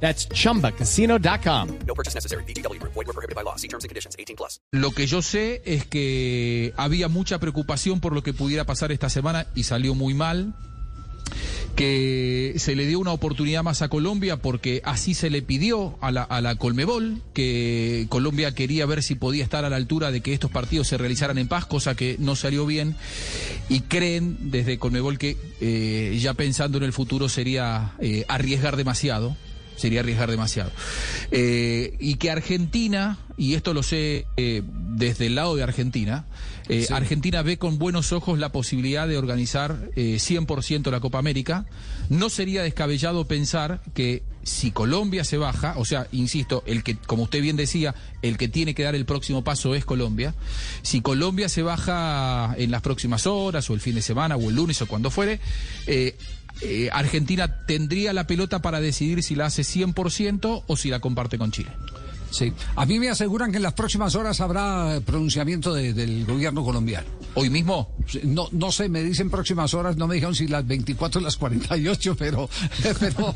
That's chumbacasino.com. No purchase necessary. BGW. Void were prohibited by law. See terms and conditions. 18 plus. Lo que yo sé es que había mucha preocupación por lo que pudiera pasar esta semana y salió muy mal. Que se le dio una oportunidad más a Colombia porque así se le pidió a la, a la Colmebol, que Colombia quería ver si podía estar a la altura de que estos partidos se realizaran en paz, cosa que no salió bien. Y creen desde Colmebol que eh, ya pensando en el futuro sería eh, arriesgar demasiado sería arriesgar demasiado. Eh, y que Argentina, y esto lo sé eh, desde el lado de Argentina, eh, Argentina ve con buenos ojos la posibilidad de organizar eh, 100% la Copa América. No sería descabellado pensar que si Colombia se baja, o sea, insisto, el que, como usted bien decía, el que tiene que dar el próximo paso es Colombia. Si Colombia se baja en las próximas horas, o el fin de semana, o el lunes, o cuando fuere, eh, Argentina tendría la pelota para decidir si la hace 100% o si la comparte con Chile. Sí. A mí me aseguran que en las próximas horas habrá pronunciamiento de- del gobierno colombiano. Hoy mismo, No, no sé, me dicen próximas horas, no me dijeron si las 24 o las 48, pero, pero,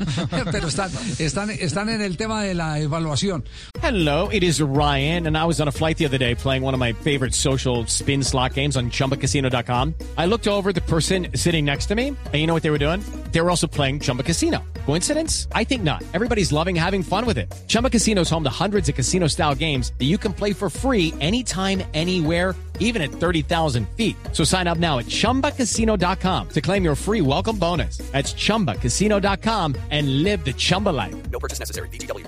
pero están, están, están en el tema de la evaluación. Hello, it is Ryan, and I was on a flight the other day playing one of my favorite social spin slot games on chumbacasino.com. I looked over at the person sitting next to me, and you know what they were doing? They were also playing Chumba Casino. Coincidence? I think not. Everybody's loving having fun with it. Chumba Casino is home to hundreds of casino style games that you can play for free anytime, anywhere even at 30,000 feet. So sign up now at ChumbaCasino.com to claim your free welcome bonus. That's ChumbaCasino.com and live the Chumba life. No purchase necessary. BGW.